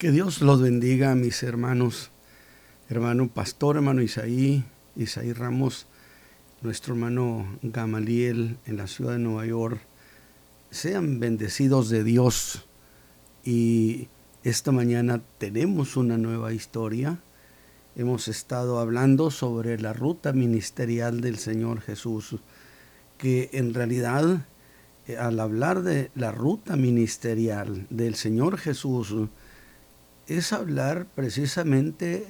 Que Dios los bendiga, mis hermanos, hermano pastor, hermano Isaí, Isaí Ramos, nuestro hermano Gamaliel en la ciudad de Nueva York. Sean bendecidos de Dios y esta mañana tenemos una nueva historia. Hemos estado hablando sobre la ruta ministerial del Señor Jesús, que en realidad eh, al hablar de la ruta ministerial del Señor Jesús, es hablar precisamente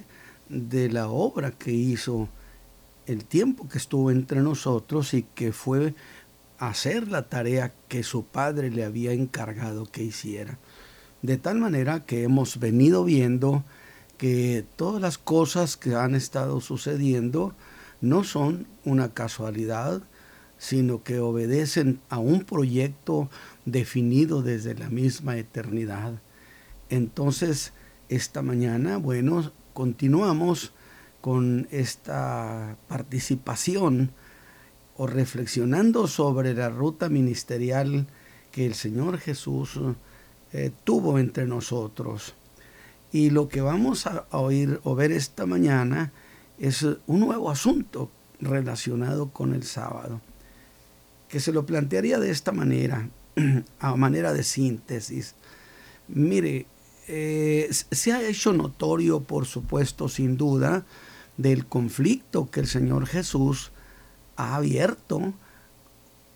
de la obra que hizo, el tiempo que estuvo entre nosotros y que fue hacer la tarea que su padre le había encargado que hiciera. De tal manera que hemos venido viendo que todas las cosas que han estado sucediendo no son una casualidad, sino que obedecen a un proyecto definido desde la misma eternidad. Entonces, esta mañana, bueno, continuamos con esta participación o reflexionando sobre la ruta ministerial que el Señor Jesús eh, tuvo entre nosotros. Y lo que vamos a, a oír o ver esta mañana es un nuevo asunto relacionado con el sábado, que se lo plantearía de esta manera, a manera de síntesis. Mire, eh, se ha hecho notorio, por supuesto, sin duda, del conflicto que el Señor Jesús ha abierto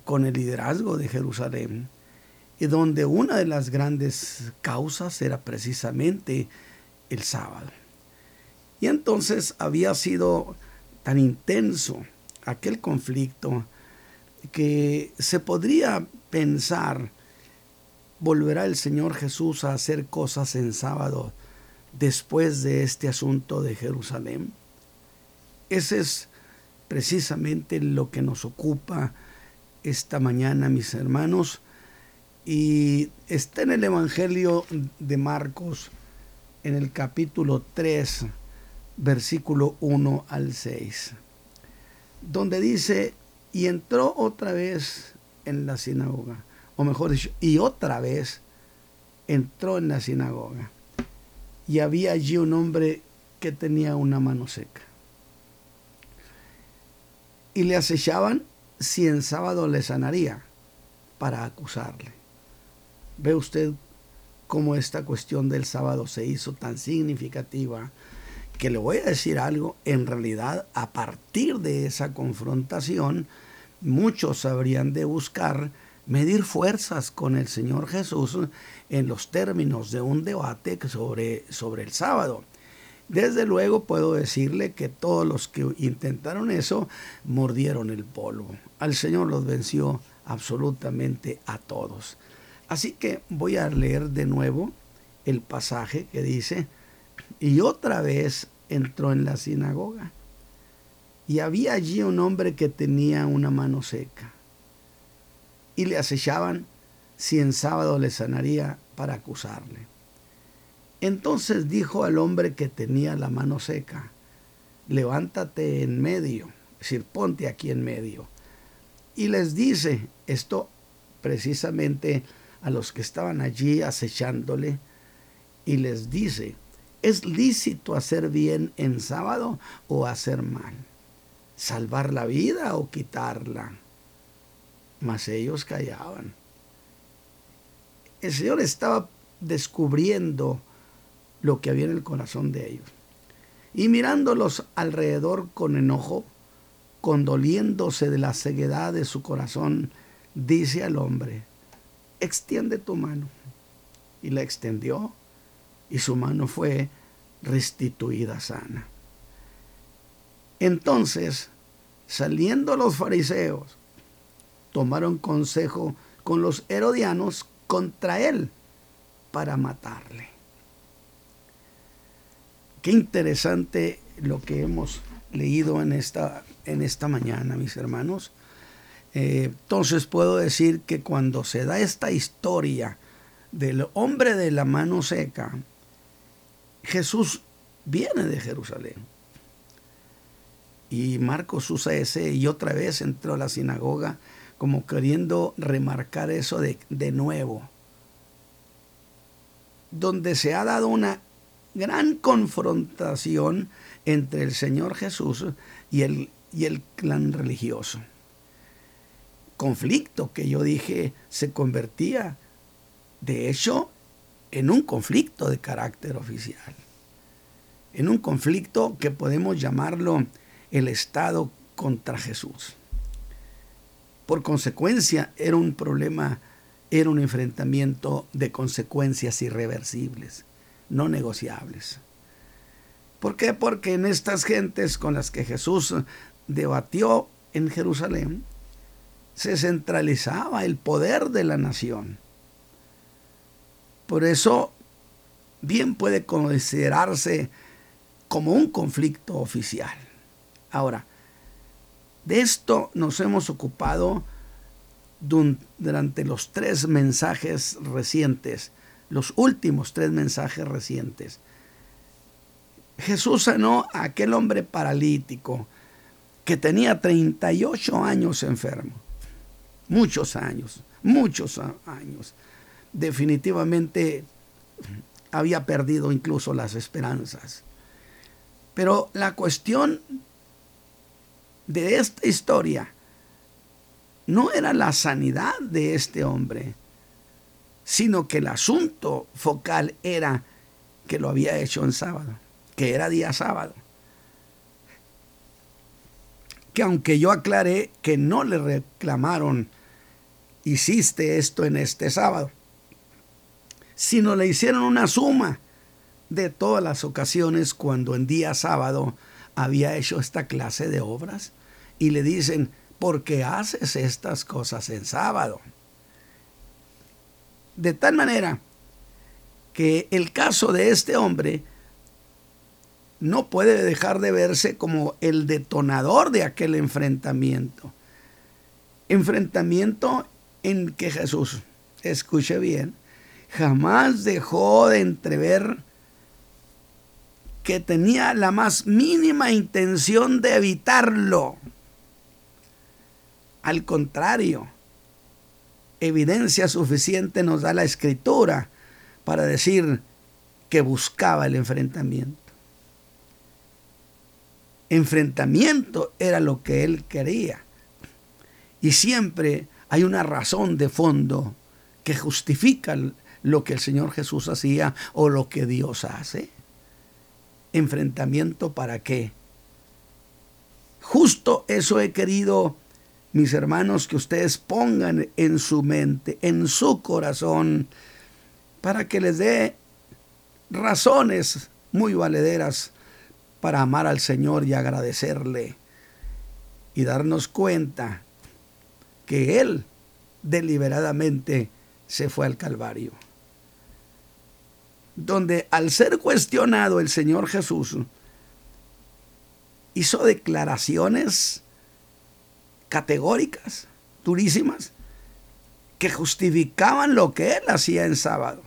con el liderazgo de Jerusalén, y donde una de las grandes causas era precisamente el sábado. Y entonces había sido tan intenso aquel conflicto que se podría pensar volverá el Señor Jesús a hacer cosas en sábado después de este asunto de Jerusalén? Ese es precisamente lo que nos ocupa esta mañana, mis hermanos. Y está en el Evangelio de Marcos, en el capítulo 3, versículo 1 al 6, donde dice, y entró otra vez en la sinagoga o mejor dicho, y otra vez entró en la sinagoga. Y había allí un hombre que tenía una mano seca. Y le acechaban si en sábado le sanaría para acusarle. Ve usted cómo esta cuestión del sábado se hizo tan significativa que le voy a decir algo, en realidad a partir de esa confrontación muchos habrían de buscar medir fuerzas con el Señor Jesús en los términos de un debate sobre, sobre el sábado. Desde luego puedo decirle que todos los que intentaron eso mordieron el polvo. Al Señor los venció absolutamente a todos. Así que voy a leer de nuevo el pasaje que dice, y otra vez entró en la sinagoga. Y había allí un hombre que tenía una mano seca y le acechaban si en sábado le sanaría para acusarle. Entonces dijo al hombre que tenía la mano seca, levántate en medio, es decir, ponte aquí en medio. Y les dice esto precisamente a los que estaban allí acechándole, y les dice, ¿es lícito hacer bien en sábado o hacer mal? ¿Salvar la vida o quitarla? Mas ellos callaban. El Señor estaba descubriendo lo que había en el corazón de ellos. Y mirándolos alrededor con enojo, condoliéndose de la ceguedad de su corazón, dice al hombre, extiende tu mano. Y la extendió y su mano fue restituida sana. Entonces, saliendo los fariseos, tomaron consejo con los herodianos contra él para matarle. Qué interesante lo que hemos leído en esta, en esta mañana, mis hermanos. Eh, entonces puedo decir que cuando se da esta historia del hombre de la mano seca, Jesús viene de Jerusalén. Y Marcos usa ese y otra vez entró a la sinagoga como queriendo remarcar eso de, de nuevo. donde se ha dado una gran confrontación entre el Señor Jesús y el, y el clan religioso. Conflicto que yo dije se convertía, de hecho, en un conflicto de carácter oficial, en un conflicto que podemos llamarlo el Estado contra Jesús. Por consecuencia, era un problema, era un enfrentamiento de consecuencias irreversibles, no negociables. ¿Por qué? Porque en estas gentes con las que Jesús debatió en Jerusalén, se centralizaba el poder de la nación. Por eso, bien puede considerarse como un conflicto oficial. Ahora, de esto nos hemos ocupado durante los tres mensajes recientes, los últimos tres mensajes recientes. Jesús sanó a aquel hombre paralítico que tenía 38 años enfermo. Muchos años, muchos años. Definitivamente había perdido incluso las esperanzas. Pero la cuestión de esta historia no era la sanidad de este hombre, sino que el asunto focal era que lo había hecho en sábado, que era día sábado. Que aunque yo aclaré que no le reclamaron, hiciste esto en este sábado, sino le hicieron una suma de todas las ocasiones cuando en día sábado había hecho esta clase de obras y le dicen, ¿por qué haces estas cosas en sábado? De tal manera que el caso de este hombre no puede dejar de verse como el detonador de aquel enfrentamiento. Enfrentamiento en que Jesús, escuche bien, jamás dejó de entrever que tenía la más mínima intención de evitarlo. Al contrario, evidencia suficiente nos da la escritura para decir que buscaba el enfrentamiento. Enfrentamiento era lo que él quería. Y siempre hay una razón de fondo que justifica lo que el Señor Jesús hacía o lo que Dios hace enfrentamiento para qué. Justo eso he querido, mis hermanos, que ustedes pongan en su mente, en su corazón, para que les dé razones muy valederas para amar al Señor y agradecerle y darnos cuenta que Él deliberadamente se fue al Calvario donde al ser cuestionado el Señor Jesús hizo declaraciones categóricas, durísimas, que justificaban lo que él hacía en sábado.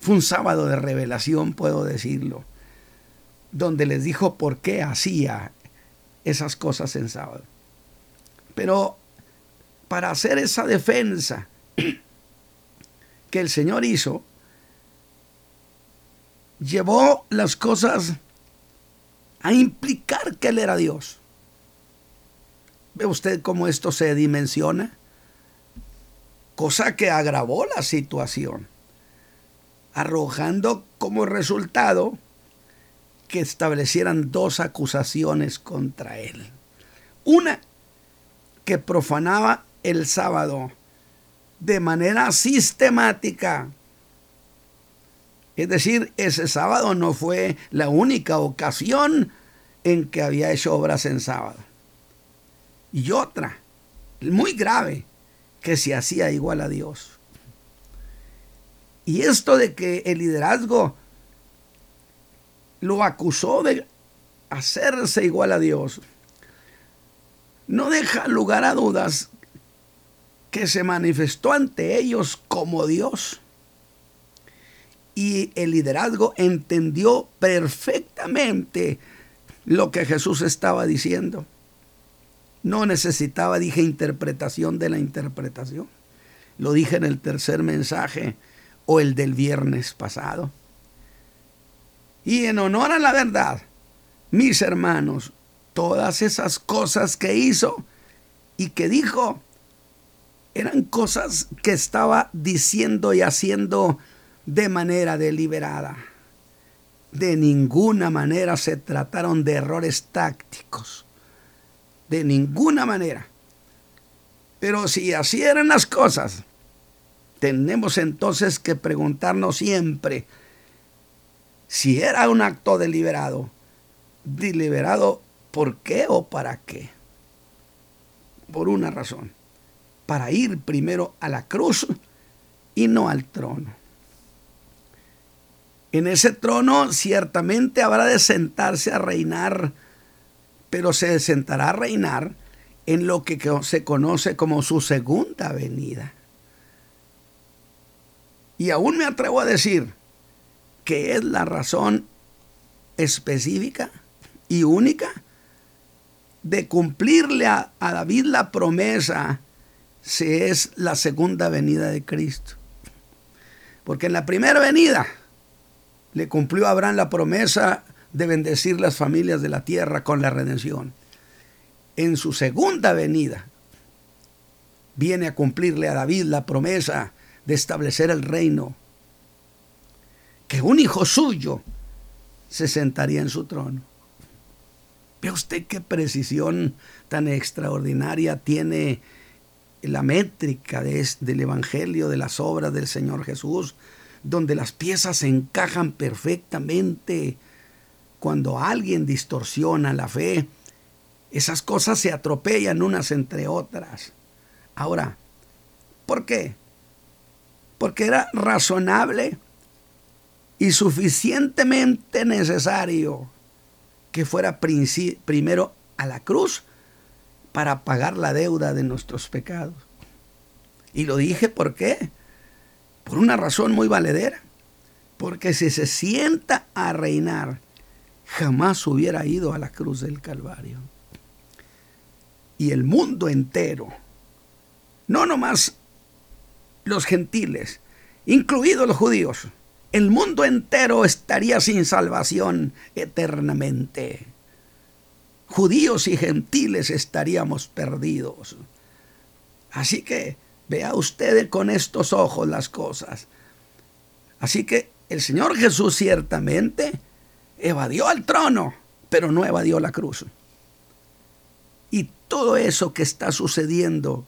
Fue un sábado de revelación, puedo decirlo, donde les dijo por qué hacía esas cosas en sábado. Pero para hacer esa defensa que el Señor hizo, llevó las cosas a implicar que Él era Dios. ¿Ve usted cómo esto se dimensiona? Cosa que agravó la situación, arrojando como resultado que establecieran dos acusaciones contra Él. Una, que profanaba el sábado de manera sistemática es decir, ese sábado no fue la única ocasión en que había hecho obras en sábado. Y otra, muy grave, que se hacía igual a Dios. Y esto de que el liderazgo lo acusó de hacerse igual a Dios, no deja lugar a dudas que se manifestó ante ellos como Dios y el liderazgo entendió perfectamente lo que Jesús estaba diciendo. No necesitaba, dije, interpretación de la interpretación. Lo dije en el tercer mensaje. o el del viernes pasado. Y en honor a la verdad, mis hermanos, todas esas cosas que hizo y que dijo, eran cosas que estaba diciendo y haciendo de manera deliberada. De ninguna manera se trataron de errores tácticos. De ninguna manera. Pero si así eran las cosas, tenemos entonces que preguntarnos siempre si era un acto deliberado. ¿Deliberado por qué o para qué? Por una razón. Para ir primero a la cruz y no al trono. En ese trono ciertamente habrá de sentarse a reinar, pero se sentará a reinar en lo que se conoce como su segunda venida. Y aún me atrevo a decir que es la razón específica y única de cumplirle a, David la promesa si es la segunda venida de Cristo. Porque en la primera venida le cumplió a Abraham la promesa de bendecir las familias de la tierra con la redención. En su segunda venida viene a cumplirle a David la promesa de establecer el reino, que un hijo suyo se sentaría en su trono. Ve usted qué precisión tan extraordinaria tiene la métrica del Evangelio, de las obras del Señor Jesús, donde las piezas se encajan perfectamente. Cuando alguien distorsiona la fe, esas cosas se atropellan unas entre otras. Ahora, ¿por qué? porque era razonable y suficientemente necesario que fuera primero a la cruz para pagar la deuda de nuestros pecados. Y lo dije por qué? Por una razón muy valedera. Porque si se sienta a reinar, jamás hubiera ido a la cruz del Calvario. Y el mundo entero, no nomás los gentiles, incluidos los judíos, el mundo entero estaría sin salvación eternamente. Judíos y gentiles estaríamos perdidos. Así que vea usted con estos ojos las cosas. Así que el Señor Jesús ciertamente evadió al trono, pero no evadió la cruz. Y todo eso que está sucediendo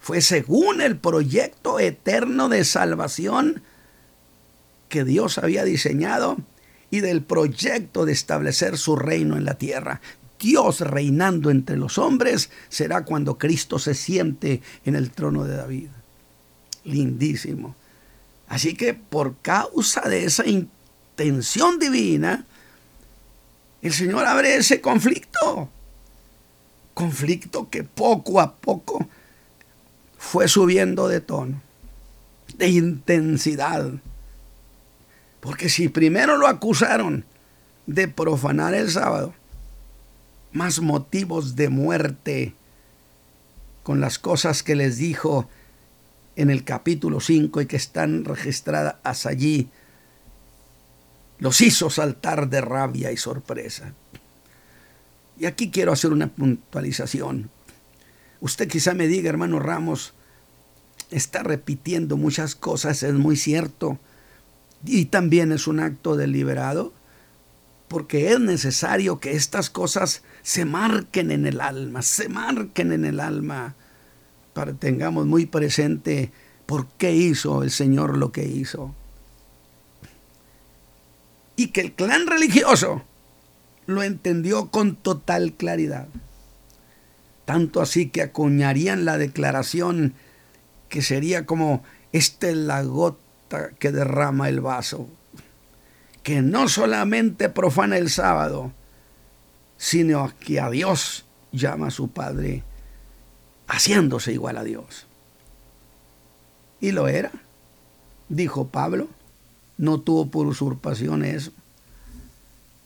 fue según el proyecto eterno de salvación que Dios había diseñado y del proyecto de establecer su reino en la tierra. Dios reinando entre los hombres será cuando Cristo se siente en el trono de David. Lindísimo. Así que por causa de esa intención divina, el Señor abre ese conflicto. Conflicto que poco a poco fue subiendo de tono, de intensidad. Porque si primero lo acusaron de profanar el sábado, más motivos de muerte con las cosas que les dijo en el capítulo 5 y que están registradas allí, los hizo saltar de rabia y sorpresa. Y aquí quiero hacer una puntualización. Usted quizá me diga, hermano Ramos, está repitiendo muchas cosas, es muy cierto. Y también es un acto deliberado, porque es necesario que estas cosas se marquen en el alma, se marquen en el alma, para que tengamos muy presente por qué hizo el Señor lo que hizo. Y que el clan religioso lo entendió con total claridad tanto así que acuñarían la declaración que sería como esta es la gota que derrama el vaso, que no solamente profana el sábado, sino que a Dios llama a su Padre, haciéndose igual a Dios. Y lo era, dijo Pablo, no tuvo por usurpación eso.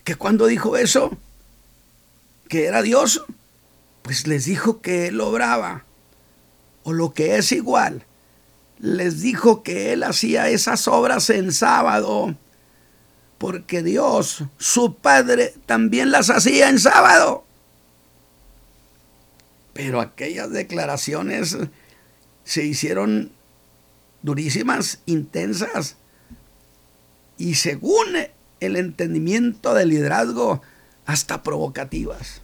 Que cuando dijo eso, que era Dios, pues les dijo que él obraba, o lo que es igual, les dijo que él hacía esas obras en sábado, porque Dios, su Padre, también las hacía en sábado. Pero aquellas declaraciones se hicieron durísimas, intensas, y según el entendimiento del liderazgo, hasta provocativas.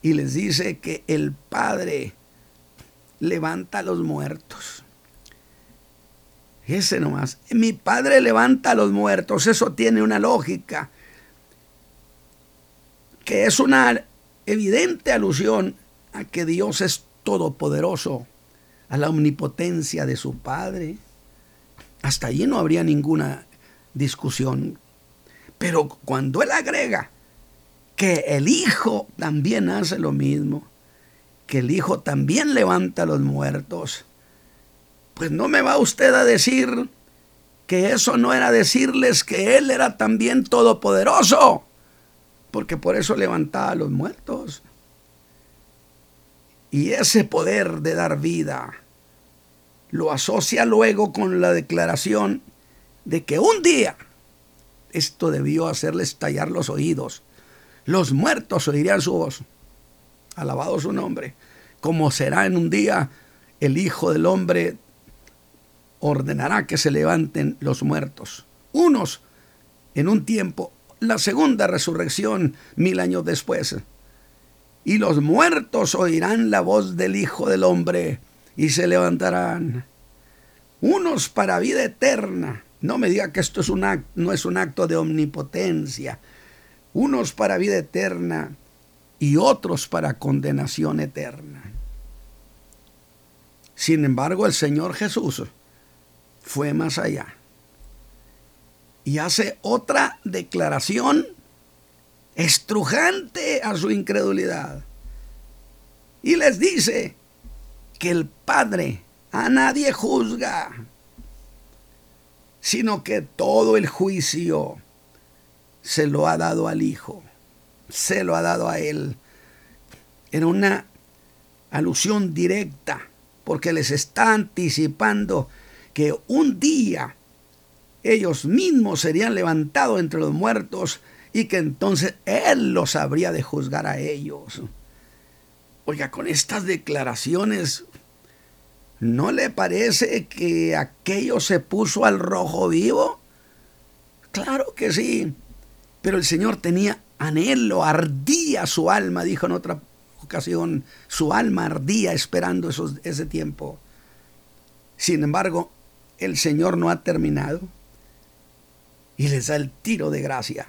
Y les dice que el Padre levanta a los muertos. Ese nomás. Mi Padre levanta a los muertos. Eso tiene una lógica. Que es una evidente alusión a que Dios es todopoderoso, a la omnipotencia de su Padre. Hasta allí no habría ninguna discusión. Pero cuando Él agrega que el Hijo también hace lo mismo, que el Hijo también levanta a los muertos, pues no me va usted a decir que eso no era decirles que Él era también todopoderoso, porque por eso levantaba a los muertos. Y ese poder de dar vida lo asocia luego con la declaración de que un día esto debió hacerle estallar los oídos. Los muertos oirían su voz. Alabado su nombre. Como será en un día el Hijo del Hombre ordenará que se levanten los muertos. Unos en un tiempo, la segunda resurrección mil años después. Y los muertos oirán la voz del Hijo del Hombre y se levantarán. Unos para vida eterna. No me diga que esto es no es un acto de omnipotencia. Unos para vida eterna y otros para condenación eterna. Sin embargo, el Señor Jesús fue más allá y hace otra declaración estrujante a su incredulidad. Y les dice que el Padre a nadie juzga, sino que todo el juicio se lo ha dado al Hijo, se lo ha dado a Él. En una alusión directa, porque les está anticipando que un día ellos mismos serían levantados entre los muertos y que entonces Él los habría de juzgar a ellos. Oiga, con estas declaraciones, ¿no le parece que aquello se puso al rojo vivo? Claro que sí, pero el Señor tenía anhelo, ardía su alma, dijo en otra ocasión, su alma ardía esperando ese tiempo. Sin embargo, el Señor no ha terminado y les da el tiro de gracia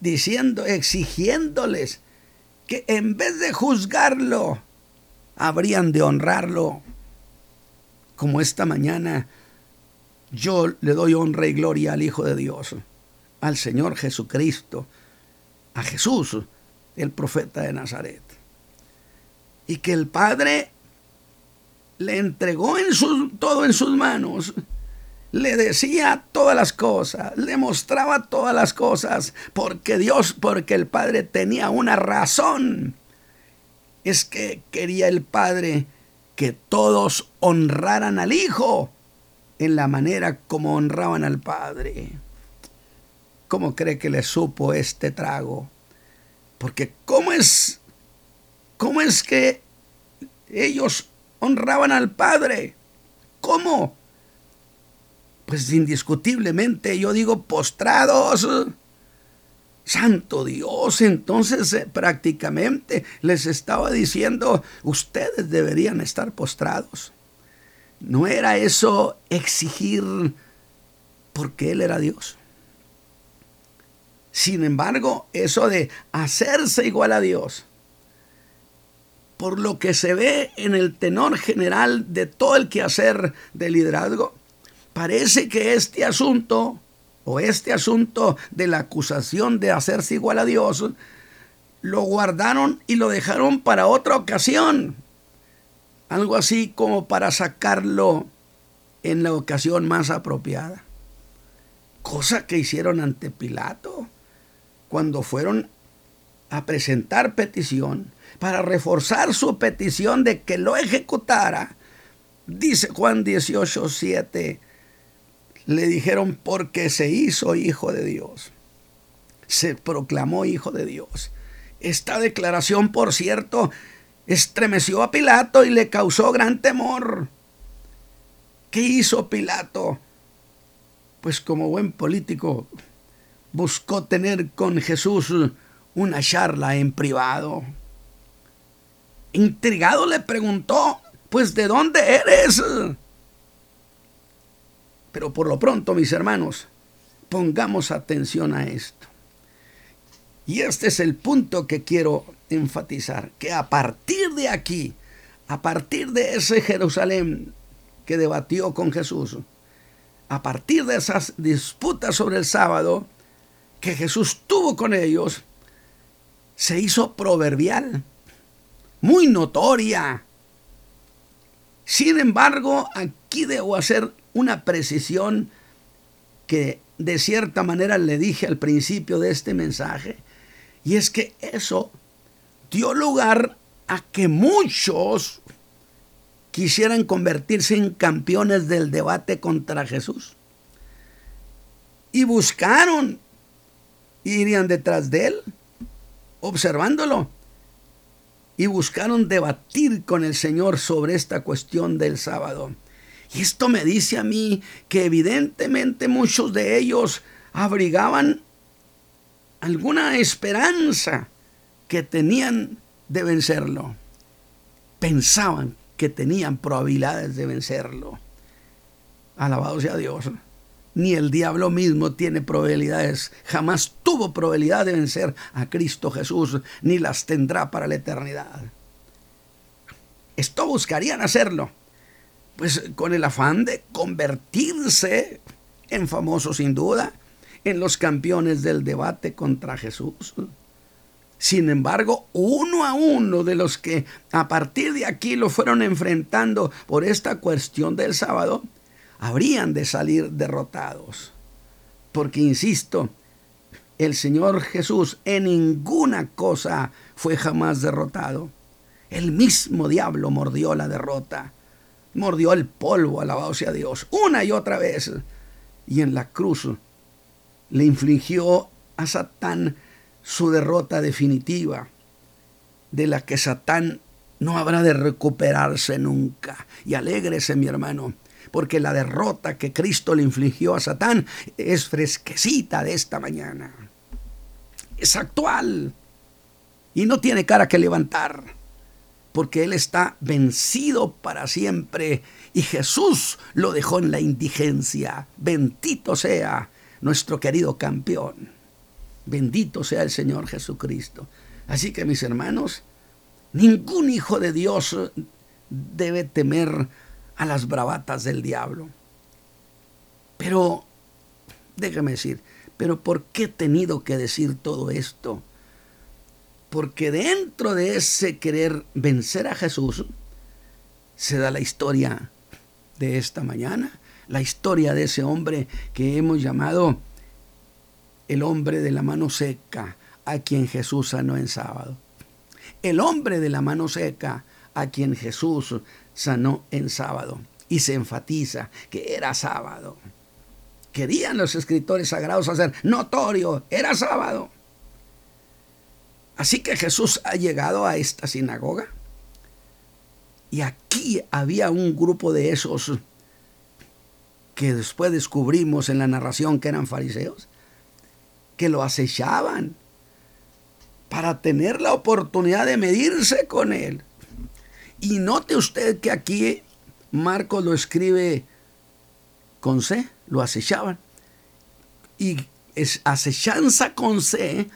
diciendo, exigiéndoles que en vez de juzgarlo, habrían de honrarlo. Como esta mañana yo le doy honra y gloria al Hijo de Dios, al Señor Jesucristo, a Jesús, el profeta de Nazaret. Y que el Padre le entregó en todo en sus manos le decía todas las cosas, le mostraba todas las cosas, porque Dios, porque el Padre tenía una razón. Es que quería el Padre que todos honraran al Hijo en la manera como honraban al Padre. ¿Cómo cree que le supo este trago? Porque ¿cómo es, cómo es que ellos honraban al Padre? ¿Cómo? pues indiscutiblemente yo digo postrados. Santo Dios, entonces eh, prácticamente les estaba diciendo, ustedes deberían estar postrados. No era eso exigir porque Él era Dios. Sin embargo, eso de hacerse igual a Dios, por lo que se ve en el tenor general de todo el quehacer del liderazgo, parece que este asunto o este asunto de la acusación de hacerse igual a Dios, lo guardaron y lo dejaron para otra ocasión. Algo así como para sacarlo en la ocasión más apropiada. Cosa que hicieron ante Pilato cuando fueron a presentar petición, para reforzar su petición de que lo ejecutara, dice Juan 18, 7, le dijeron porque se hizo hijo de Dios, se proclamó hijo de Dios. Esta declaración, por cierto, estremeció a Pilato y le causó gran temor. ¿Qué hizo Pilato? Pues como buen político, buscó tener con Jesús una charla en privado. Intrigado le preguntó, pues ¿de dónde eres? Pero por lo pronto, mis hermanos, pongamos atención a esto. Y este es el punto que quiero enfatizar, que a partir de aquí, a partir de ese Jerusalén que debatió con Jesús, a partir de esas disputas sobre el sábado que Jesús tuvo con ellos, se hizo proverbial, muy notoria. Sin embargo, aquí debo hacer una precisión que de cierta manera le dije al principio de este mensaje, y es que eso dio lugar a que muchos quisieran convertirse en campeones del debate contra Jesús. Y buscaron, irían detrás de él, observándolo, y buscaron debatir con el Señor sobre esta cuestión del sábado. Y esto me dice a mí que evidentemente muchos de ellos abrigaban alguna esperanza que tenían de vencerlo. Pensaban que tenían probabilidades de vencerlo. Alabado sea Dios. Ni el diablo mismo tiene probabilidades, jamás tuvo probabilidad de vencer a Cristo Jesús, ni las tendrá para la eternidad. Esto buscarían hacerlo, pues con el afán de convertirse en famoso sin duda, en los campeones del debate contra Jesús. Sin embargo, uno a uno de los que a partir de aquí lo fueron enfrentando por esta cuestión del sábado, habrían de salir derrotados. Porque, insisto, el Señor Jesús en ninguna cosa fue jamás derrotado. El mismo diablo mordió la derrota, mordió el polvo, alabado sea Dios, una y otra vez. Y en la cruz le infligió a Satán su derrota definitiva, de la que Satán no habrá de recuperarse nunca. Y alégrese, mi hermano, porque la derrota que Cristo le infligió a Satán es fresquecita de esta mañana. Es actual y no tiene cara que levantar, porque Él está vencido para siempre y Jesús lo dejó en la indigencia. Bendito sea nuestro querido campeón. Bendito sea el Señor Jesucristo. Así que mis hermanos, ningún hijo de Dios debe temer a las bravatas del diablo. Pero, déjame decir, pero ¿por qué he tenido que decir todo esto? Porque dentro de ese querer vencer a Jesús se da la historia de esta mañana la historia de ese hombre que hemos llamado el hombre de la mano seca, a quien Jesús sanó en sábado. El hombre de la mano seca, a quien Jesús sanó en sábado. Y se enfatiza que era sábado. Querían los escritores sagrados hacer notorio, era sábado. Así que Jesús ha llegado a esta sinagoga. Y aquí había un grupo de esos que después descubrimos en la narración que eran fariseos, que lo acechaban para tener la oportunidad de medirse con él. Y note usted que aquí Marcos lo escribe con C, lo acechaban. Y es acechanza con C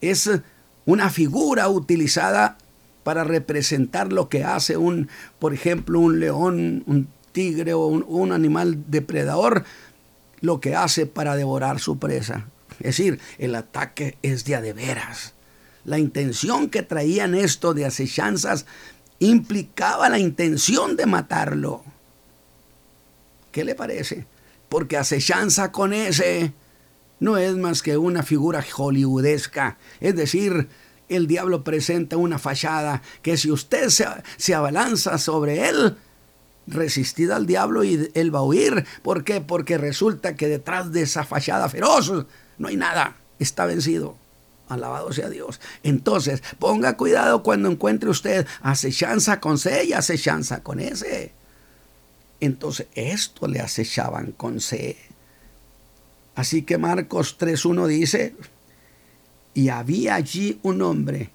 es una figura utilizada para representar lo que hace un, por ejemplo, un león, un tigre o un, animal depredador lo que hace para devorar su presa. Es decir, el ataque es de a de veras. La intención que traían esto de acechanzas implicaba la intención de matarlo. ¿Qué le parece? Porque acechanza con ese no es más que una figura hollywoodesca, es decir, el diablo presenta una fachada que si usted se, se abalanza sobre él, resistid al diablo y él va a huir. ¿Por qué? Porque resulta que detrás de esa fachada feroz no hay nada, está vencido. Alabado sea Dios. Entonces, ponga cuidado cuando encuentre usted acechanza con C y acechanza con S. Entonces, esto le acechaban con C. Así que Marcos 3.1 dice, y había allí un hombre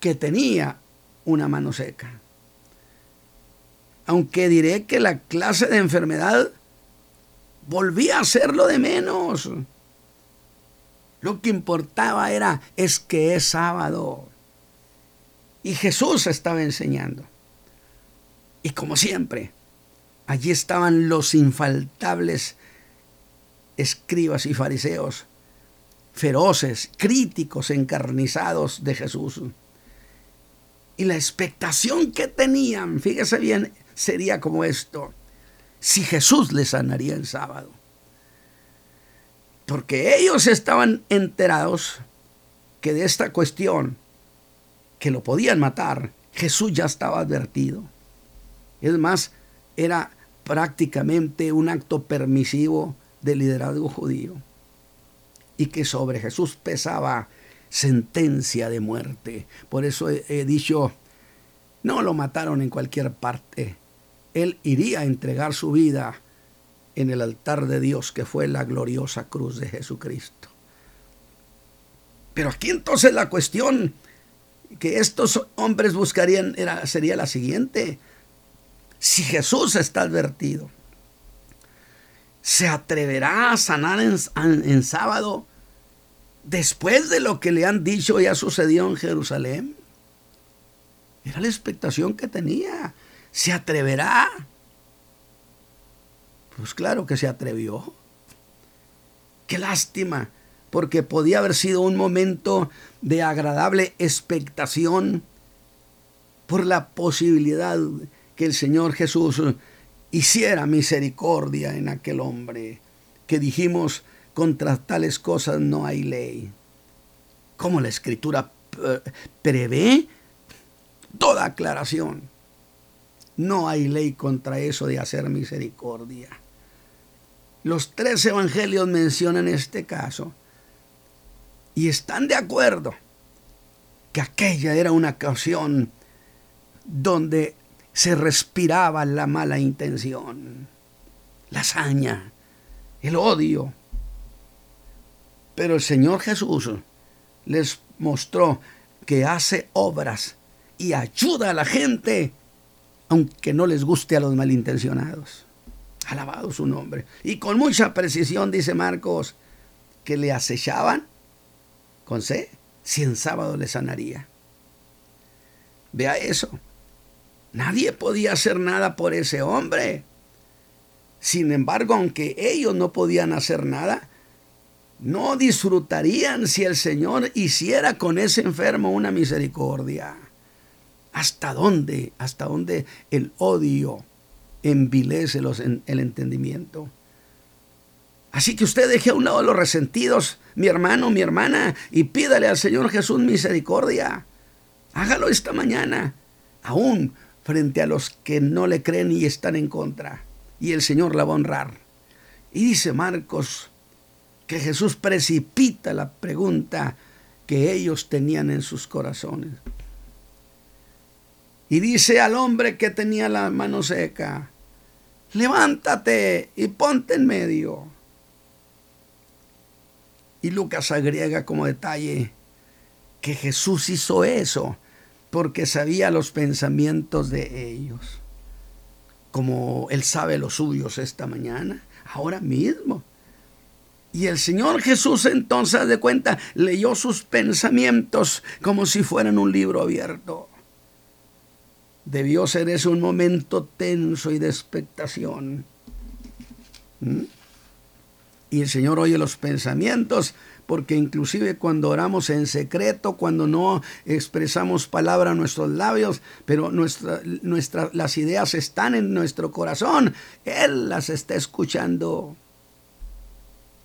que tenía una mano seca. Aunque diré que la clase de enfermedad volvía a ser lo de menos. Lo que importaba era, es que es sábado. Y Jesús estaba enseñando. Y como siempre, allí estaban los infaltables escribas y fariseos, feroces, críticos, encarnizados de Jesús. Y la expectación que tenían, fíjese bien, sería como esto, si Jesús les sanaría el sábado porque ellos estaban enterados que de esta cuestión, que lo podían matar, Jesús ya estaba advertido. Es más, era prácticamente un acto permisivo del liderazgo judío y que sobre Jesús pesaba sentencia de muerte. Por eso he, dicho, no lo mataron en cualquier parte. Él iría a entregar su vida en el altar de Dios que fue la gloriosa cruz de Jesucristo. Pero aquí entonces la cuestión que estos hombres buscarían era, sería la siguiente. Si Jesús está advertido, ¿se atreverá a sanar en, sábado después de lo que le han dicho ya sucedió en Jerusalén? Era la expectación que tenía. ¿Se atreverá? Pues claro que se atrevió. Qué lástima, porque podía haber sido un momento de agradable expectación por la posibilidad que el Señor Jesús hiciera misericordia en aquel hombre, que dijimos, contra tales cosas no hay ley. Como la escritura prevé toda aclaración. No hay ley contra eso de hacer misericordia. Los tres evangelios mencionan este caso y están de acuerdo que aquella era una ocasión donde se respiraba la mala intención, la hazaña, el odio. Pero el Señor Jesús les mostró que hace obras y ayuda a la gente, aunque no les guste a los malintencionados. Alabado su nombre. Y con mucha precisión dice Marcos que le acechaban con C, si en sábado le sanaría. Vea eso. Nadie podía hacer nada por ese hombre. Sin embargo, aunque ellos no podían hacer nada, no disfrutarían si el Señor hiciera con ese enfermo una misericordia. ¿Hasta dónde? ¿Hasta dónde el odio envilece el entendimiento. Así que usted deje a un lado los resentidos, mi hermano, mi hermana, y pídale al Señor Jesús misericordia. Hágalo esta mañana, aún frente a los que no le creen y están en contra. Y el Señor la va a honrar. Y dice Marcos que Jesús precipita la pregunta que ellos tenían en sus corazones. Y dice al hombre que tenía la mano seca, levántate y ponte en medio. Y Lucas agrega como detalle que Jesús hizo eso porque sabía los pensamientos de ellos. Como Él sabe los suyos esta mañana, ahora mismo. Y el Señor Jesús entonces de cuenta leyó sus pensamientos como si fueran un libro abierto. Debió ser ese un momento tenso y de expectación. ¿Mm? Y el Señor oye los pensamientos, porque inclusive cuando oramos en secreto, cuando no expresamos palabra a nuestros labios, pero nuestra, las ideas están en nuestro corazón, Él las está escuchando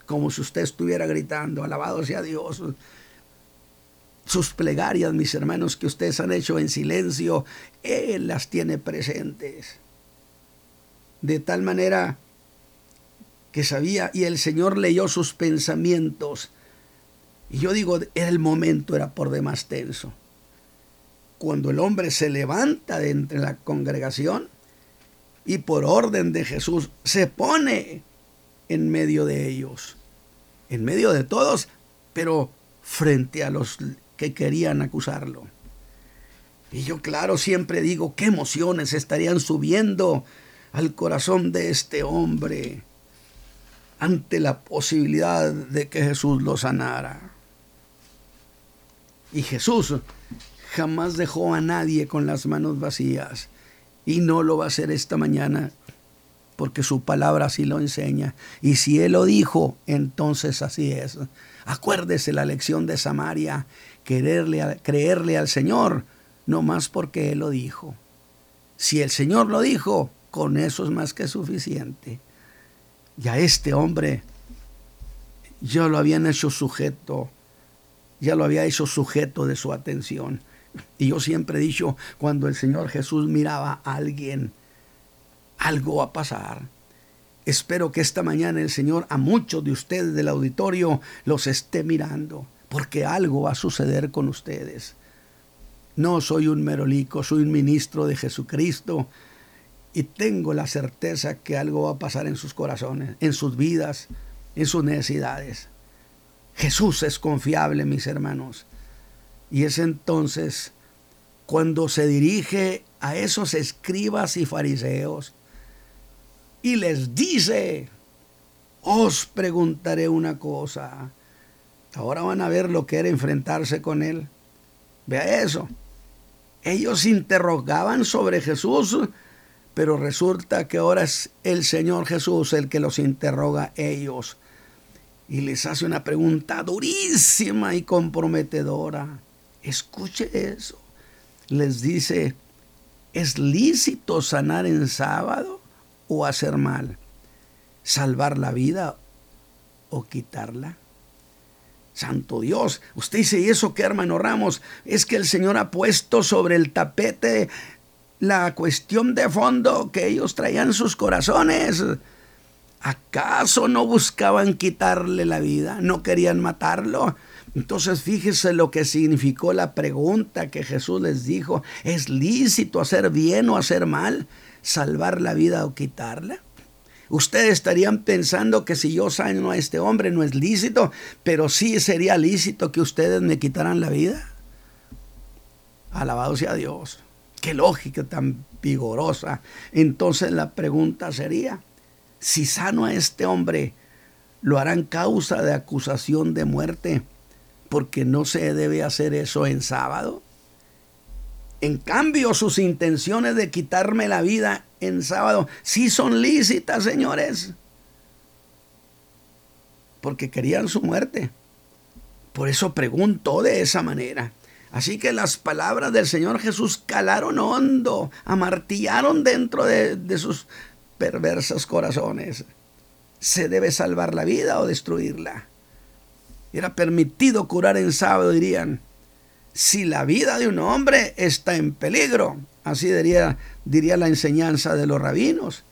como si usted estuviera gritando, alabado sea Dios. Sus plegarias, mis hermanos, que ustedes han hecho en silencio, Él las tiene presentes. De tal manera que sabía, y el Señor leyó sus pensamientos. Y yo digo, era el momento, era por demás tenso. Cuando el hombre se levanta de entre la congregación y por orden de Jesús se pone en medio de ellos, en medio de todos, pero frente a los que querían acusarlo. Y yo, claro, siempre digo, qué emociones estarían subiendo al corazón de este hombre ante la posibilidad de que Jesús lo sanara. Y Jesús jamás dejó a nadie con las manos vacías y no lo va a hacer esta mañana porque su palabra así lo enseña. Y si Él lo dijo, entonces así es. Acuérdese la lección de Samaria, quererle, creerle al Señor, no más porque Él lo dijo. Si el Señor lo dijo, con eso es más que suficiente. Y a este hombre ya lo habían hecho sujeto, ya lo había hecho sujeto de su atención. Y yo siempre he dicho, cuando el Señor Jesús miraba a alguien, algo va a pasar. Espero que esta mañana el Señor a muchos de ustedes del auditorio los esté mirando, porque algo va a suceder con ustedes. No soy un merolico, soy un ministro de Jesucristo y tengo la certeza que algo va a pasar en sus corazones, en sus vidas, en sus necesidades. Jesús es confiable, mis hermanos. Y es entonces cuando se dirige a esos escribas y fariseos y les dice, os preguntaré una cosa. Ahora van a ver lo que era enfrentarse con él. Vea eso. Ellos interrogaban sobre Jesús, pero resulta que ahora es el Señor Jesús el que los interroga ellos. Y les hace una pregunta durísima y comprometedora. Escuche eso. Les dice, ¿es lícito sanar en sábado? o hacer mal? ¿Salvar la vida o quitarla? Santo Dios, usted dice, ¿y eso qué, hermano Ramos? Es que el Señor ha puesto sobre el tapete la cuestión de fondo que ellos traían en sus corazones. ¿Acaso no buscaban quitarle la vida? ¿No querían matarlo? Entonces fíjese lo que significó la pregunta que Jesús les dijo. ¿Es lícito hacer bien o hacer mal? salvar la vida o quitarla? Ustedes estarían pensando que si yo sano a este hombre no es lícito, pero sí sería lícito que ustedes me quitaran la vida. Alabado sea Dios. Qué lógica tan vigorosa. Entonces la pregunta sería, si sano a este hombre, ¿lo harán causa de acusación de muerte? Porque no se debe hacer eso en sábado. En cambio, sus intenciones de quitarme la vida en sábado sí son lícitas, señores. Porque querían su muerte. Por eso preguntó de esa manera. Así que las palabras del Señor Jesús calaron hondo, amartillaron dentro de, de sus perversos corazones. ¿Se debe salvar la vida o destruirla? Era permitido curar en sábado, dirían si la vida de un hombre está en peligro. Así diría, diría la enseñanza de los rabinos.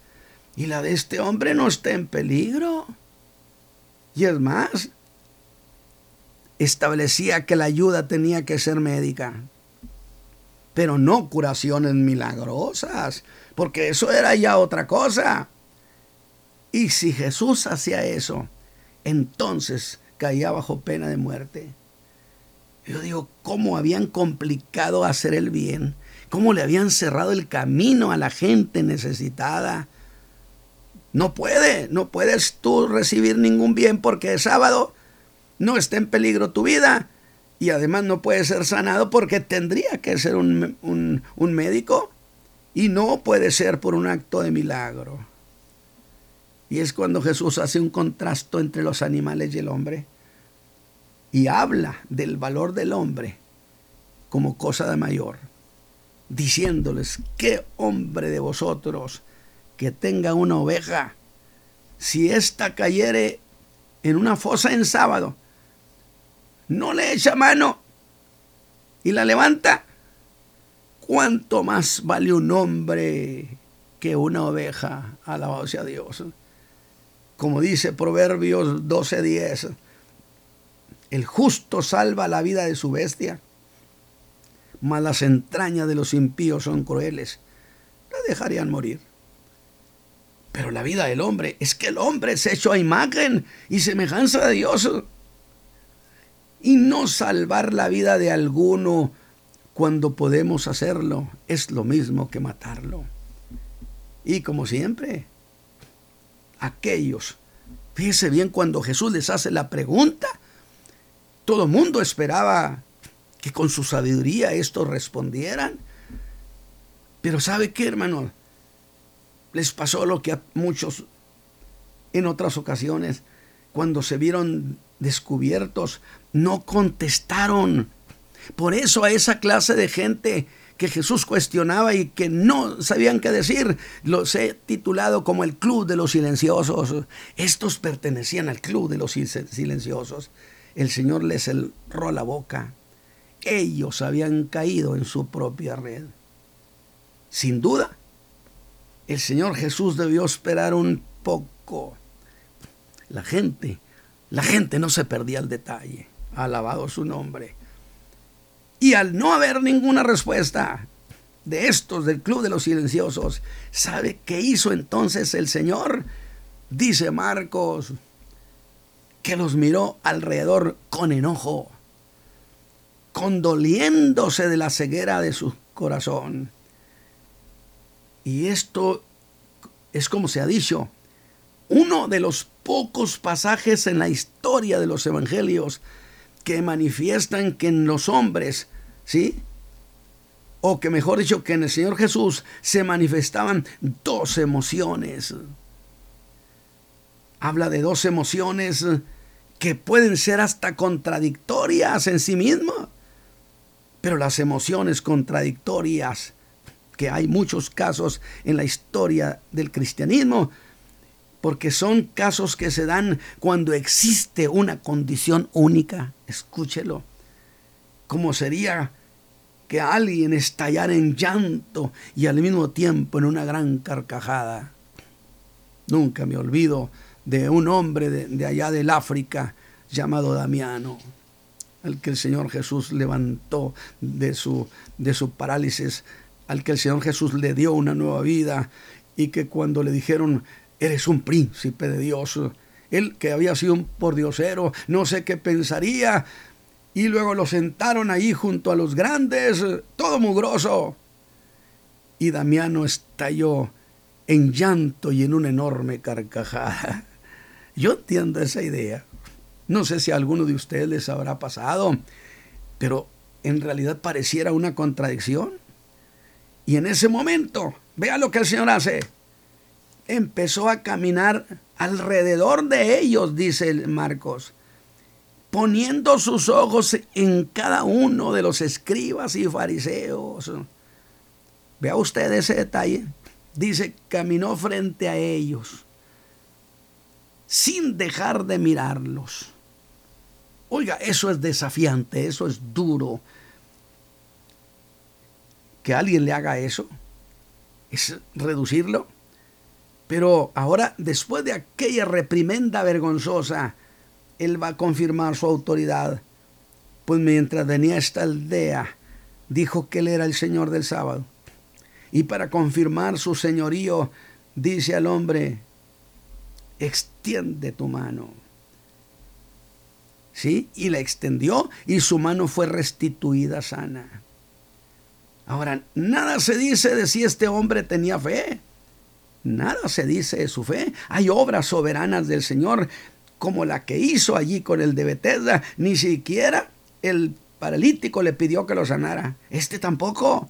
Y la de este hombre no está en peligro. Y es más, establecía que la ayuda tenía que ser médica, pero no curaciones milagrosas, porque eso era ya otra cosa. Y si Jesús hacía eso, entonces caía bajo pena de muerte. Yo digo, ¿cómo habían complicado hacer el bien? ¿Cómo le habían cerrado el camino a la gente necesitada? No puede, no puedes tú recibir ningún bien porque es sábado, no está en peligro tu vida y además no puede ser sanado porque tendría que ser un, un médico y no puede ser por un acto de milagro. Y es cuando Jesús hace un contrasto entre los animales y el hombre y habla del valor del hombre como cosa de mayor, diciéndoles, ¿qué hombre de vosotros que tenga una oveja, si ésta cayere en una fosa en sábado, no le echa mano y la levanta, ¿cuánto más vale un hombre que una oveja? Alabado sea Dios. Como dice Proverbios 12:10, el justo salva la vida de su bestia, mas las entrañas de los impíos son crueles, la dejarían morir. Pero la vida del hombre es que el hombre es hecho a imagen y semejanza de Dios y no salvar la vida de alguno cuando podemos hacerlo es lo mismo que matarlo. Y como siempre, aquellos, fíjese bien cuando Jesús les hace la pregunta, todo mundo esperaba que con su sabiduría estos respondieran. Pero ¿sabe qué, hermano? Les pasó lo que a muchos en otras ocasiones, cuando se vieron descubiertos, no contestaron. Por eso a esa clase de gente que Jesús cuestionaba y que no sabían qué decir, los he titulado como el club de los silenciosos. Estos pertenecían al club de los silenciosos. El Señor les cerró la boca. Ellos habían caído en su propia red. Sin duda, el Señor Jesús debió esperar un poco. La gente, la gente no se perdía el detalle alabado su nombre. Y al no haber ninguna respuesta de estos del Club de los Silenciosos, ¿sabe qué hizo entonces el Señor? Dice Marcos, que los miró alrededor con enojo, condoliéndose de la ceguera de su corazón. Y esto es como se ha dicho, uno de los pocos pasajes en la historia de los evangelios que manifiestan que en los hombres, ¿sí? O que mejor dicho, que en el Señor Jesús se manifestaban dos emociones. Habla de dos emociones que pueden ser hasta contradictorias en sí mismas. Pero las emociones contradictorias, que hay muchos casos en la historia del cristianismo, porque son casos que se dan cuando existe una condición única. Escúchelo. Como sería que alguien estallara en llanto y al mismo tiempo en una gran carcajada. Nunca me olvido de un hombre de, allá del África llamado Damiano, al que el Señor Jesús levantó de su, de parálisis, al que el Señor Jesús le dio una nueva vida y que cuando le dijeron eres un príncipe de Dios. Él que había sido un pordiosero, no sé qué pensaría. Y luego lo sentaron ahí junto a los grandes, todo mugroso. Y Damiano estalló en llanto y en una enorme carcajada. Yo entiendo esa idea. No sé si a alguno de ustedes les habrá pasado, pero en realidad pareciera una contradicción. Y en ese momento, vea lo que el Señor hace empezó a caminar alrededor de ellos, dice Marcos, poniendo sus ojos en cada uno de los escribas y fariseos. Vea usted ese detalle. Dice, caminó frente a ellos, sin dejar de mirarlos. Oiga, eso es desafiante, eso es duro. Que alguien le haga eso es reducirlo pero ahora, después de aquella reprimenda vergonzosa, él va a confirmar su autoridad. Pues mientras venía esta aldea, dijo que él era el Señor del sábado. Y para confirmar su señorío, dice al hombre, extiende tu mano. ¿Sí? Y la extendió y su mano fue restituida sana. Ahora, nada se dice de si este hombre tenía fe. Nada se dice de su fe. Hay obras soberanas del Señor como la que hizo allí con el de Bethesda. Ni siquiera el paralítico le pidió que lo sanara. Este tampoco.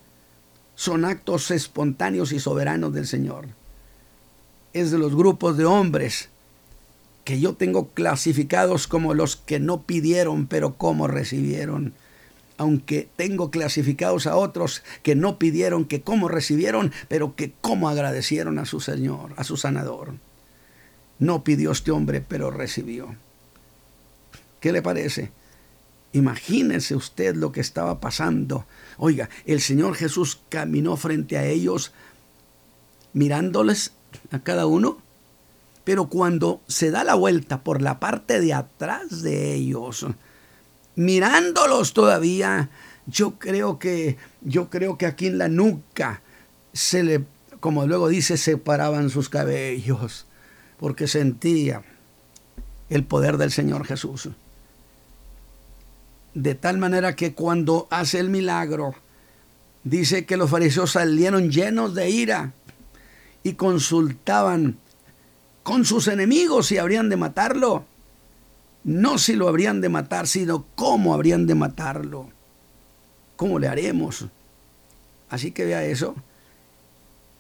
Son actos espontáneos y soberanos del Señor. Es de los grupos de hombres que yo tengo clasificados como los que no pidieron, pero como recibieron aunque tengo clasificados a otros que no pidieron, que cómo recibieron, pero que cómo agradecieron a su Señor, a su sanador. No pidió este hombre, pero recibió. ¿Qué le parece? Imagínese usted lo que estaba pasando. Oiga, el Señor Jesús caminó frente a ellos mirándoles a cada uno, pero cuando se da la vuelta por la parte de atrás de ellos, mirándolos todavía, yo creo que yo creo que aquí en la nuca se le como luego dice separaban sus cabellos porque sentía el poder del Señor Jesús. De tal manera que cuando hace el milagro, dice que los fariseos salieron llenos de ira y consultaban con sus enemigos si habrían de matarlo. No si lo habrían de matar, sino cómo habrían de matarlo. ¿Cómo le haremos? Así que vea eso.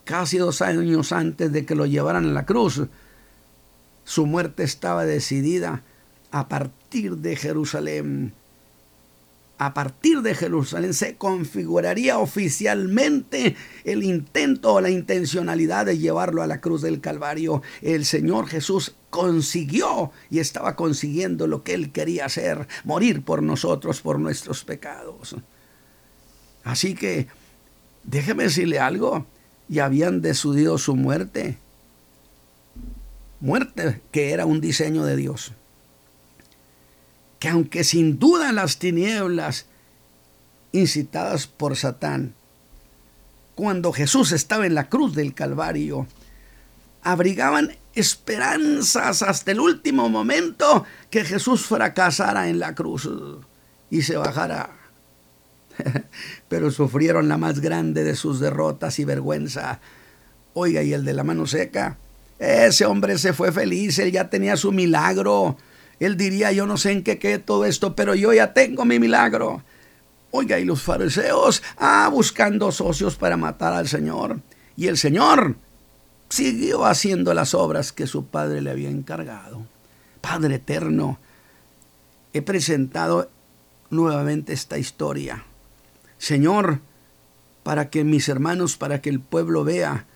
Casi dos años antes de que lo llevaran a la cruz, su muerte estaba decidida a partir de Jerusalén a partir de Jerusalén se configuraría oficialmente el intento o la intencionalidad de llevarlo a la cruz del Calvario. El Señor Jesús consiguió y estaba consiguiendo lo que él quería hacer, morir por nosotros, por nuestros pecados. Así que, déjeme decirle algo, ya habían decidido su muerte. Muerte que era un diseño de Dios que aunque sin duda las tinieblas incitadas por Satán, cuando Jesús estaba en la cruz del Calvario, abrigaban esperanzas hasta el último momento que Jesús fracasara en la cruz y se bajara. Pero sufrieron la más grande de sus derrotas y vergüenza. Oiga, y el de la mano seca, ese hombre se fue feliz, él ya tenía su milagro él diría, yo no sé en qué quede todo esto, pero yo ya tengo mi milagro. Oiga, y los fariseos, ah, buscando socios para matar al Señor. Y el Señor siguió haciendo las obras que su Padre le había encargado. Padre eterno, he presentado nuevamente esta historia. Señor, para que mis hermanos, para que el pueblo vea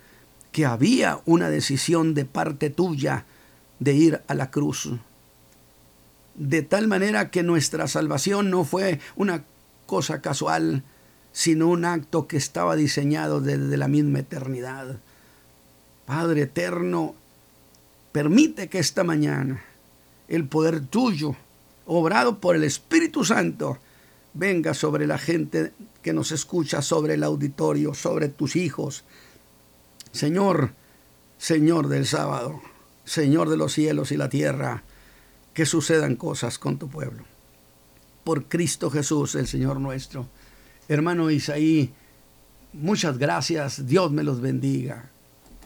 que había una decisión de parte tuya de ir a la cruz de tal manera que nuestra salvación no fue una cosa casual, sino un acto que estaba diseñado desde la misma eternidad. Padre eterno, permite que esta mañana el poder tuyo, obrado por el Espíritu Santo, venga sobre la gente que nos escucha, sobre el auditorio, sobre tus hijos. Señor, Señor del sábado, Señor de los cielos y la tierra, que sucedan cosas con tu pueblo. Por Cristo Jesús, el Señor nuestro. Hermano Isaí, muchas gracias. Dios me los bendiga.